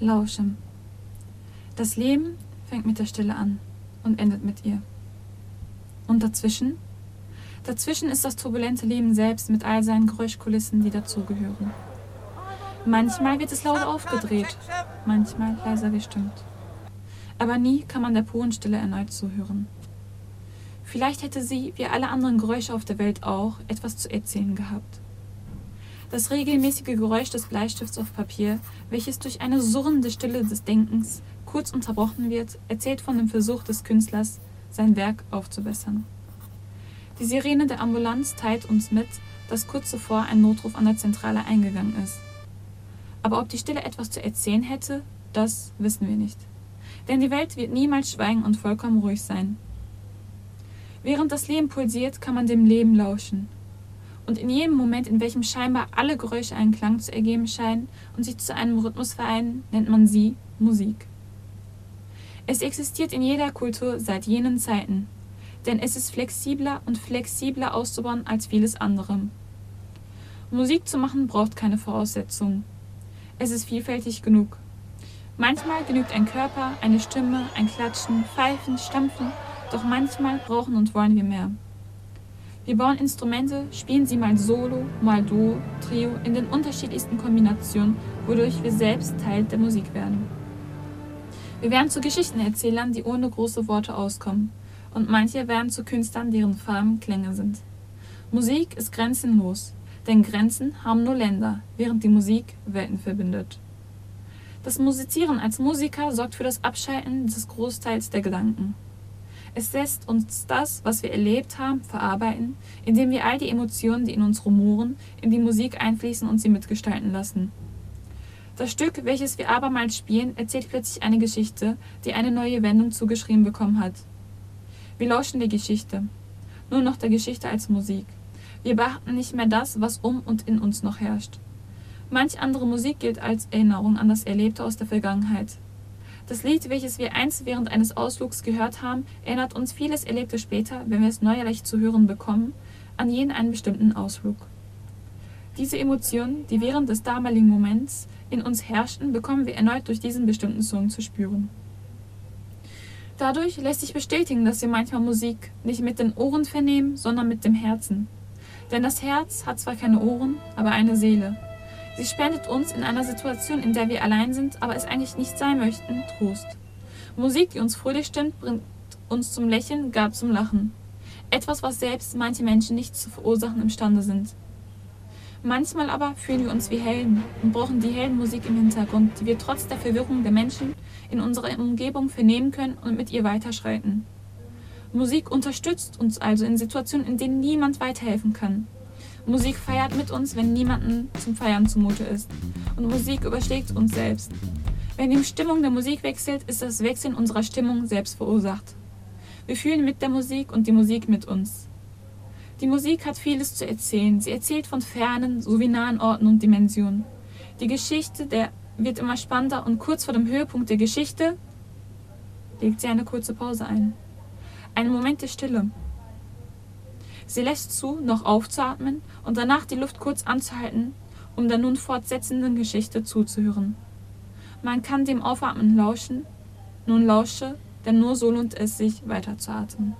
Lausche. Das Leben fängt mit der Stille an und endet mit ihr. Und dazwischen? Dazwischen ist das turbulente Leben selbst mit all seinen Geräuschkulissen, die dazugehören. Manchmal wird es laut aufgedreht, manchmal leiser gestimmt. Aber nie kann man der puren Stille erneut zuhören. Vielleicht hätte sie, wie alle anderen Geräusche auf der Welt auch, etwas zu erzählen gehabt. Das regelmäßige Geräusch des Bleistifts auf Papier, welches durch eine surrende Stille des Denkens kurz unterbrochen wird, erzählt von dem Versuch des Künstlers, sein Werk aufzubessern. Die Sirene der Ambulanz teilt uns mit, dass kurz zuvor ein Notruf an der Zentrale eingegangen ist. Aber ob die Stille etwas zu erzählen hätte, das wissen wir nicht. Denn die Welt wird niemals schweigen und vollkommen ruhig sein. Während das Leben pulsiert, kann man dem Leben lauschen. Und in jedem Moment, in welchem scheinbar alle Geräusche einen Klang zu ergeben scheinen und sich zu einem Rhythmus vereinen, nennt man sie Musik. Es existiert in jeder Kultur seit jenen Zeiten, denn es ist flexibler und flexibler auszubauen als vieles andere. Musik zu machen braucht keine Voraussetzungen. Es ist vielfältig genug. Manchmal genügt ein Körper, eine Stimme, ein Klatschen, Pfeifen, Stampfen doch manchmal brauchen und wollen wir mehr. Wir bauen Instrumente, spielen sie mal solo, mal duo, trio in den unterschiedlichsten Kombinationen, wodurch wir selbst Teil der Musik werden. Wir werden zu Geschichtenerzählern, die ohne große Worte auskommen, und manche werden zu Künstlern, deren Farben Klänge sind. Musik ist grenzenlos, denn Grenzen haben nur Länder, während die Musik Welten verbindet. Das Musizieren als Musiker sorgt für das Abschalten des Großteils der Gedanken. Es lässt uns das, was wir erlebt haben, verarbeiten, indem wir all die Emotionen, die in uns rumoren, in die Musik einfließen und sie mitgestalten lassen. Das Stück, welches wir abermals spielen, erzählt plötzlich eine Geschichte, die eine neue Wendung zugeschrieben bekommen hat. Wir lauschen der Geschichte, nur noch der Geschichte als Musik. Wir beachten nicht mehr das, was um und in uns noch herrscht. Manch andere Musik gilt als Erinnerung an das Erlebte aus der Vergangenheit, das Lied, welches wir einst während eines Ausflugs gehört haben, erinnert uns vieles Erlebte später, wenn wir es neuerlich zu hören bekommen, an jenen einen bestimmten Ausflug. Diese Emotionen, die während des damaligen Moments in uns herrschten, bekommen wir erneut durch diesen bestimmten Song zu spüren. Dadurch lässt sich bestätigen, dass wir manchmal Musik nicht mit den Ohren vernehmen, sondern mit dem Herzen. Denn das Herz hat zwar keine Ohren, aber eine Seele. Sie spendet uns in einer Situation, in der wir allein sind, aber es eigentlich nicht sein möchten, Trost. Musik, die uns fröhlich stimmt, bringt uns zum Lächeln, gar zum Lachen. Etwas, was selbst manche Menschen nicht zu verursachen imstande sind. Manchmal aber fühlen wir uns wie Helden und brauchen die Heldenmusik im Hintergrund, die wir trotz der Verwirrung der Menschen in unserer Umgebung vernehmen können und mit ihr weiterschreiten. Musik unterstützt uns also in Situationen, in denen niemand weiterhelfen kann. Musik feiert mit uns, wenn niemandem zum Feiern zumute ist. Und Musik überschlägt uns selbst. Wenn die Stimmung der Musik wechselt, ist das Wechseln unserer Stimmung selbst verursacht. Wir fühlen mit der Musik und die Musik mit uns. Die Musik hat vieles zu erzählen. Sie erzählt von fernen sowie nahen Orten und Dimensionen. Die Geschichte der wird immer spannender und kurz vor dem Höhepunkt der Geschichte legt sie eine kurze Pause ein. Einen Moment der Stille. Sie lässt zu, noch aufzuatmen und danach die Luft kurz anzuhalten, um der nun fortsetzenden Geschichte zuzuhören. Man kann dem Aufatmen lauschen, nun lausche, denn nur so lohnt es sich, weiterzuatmen.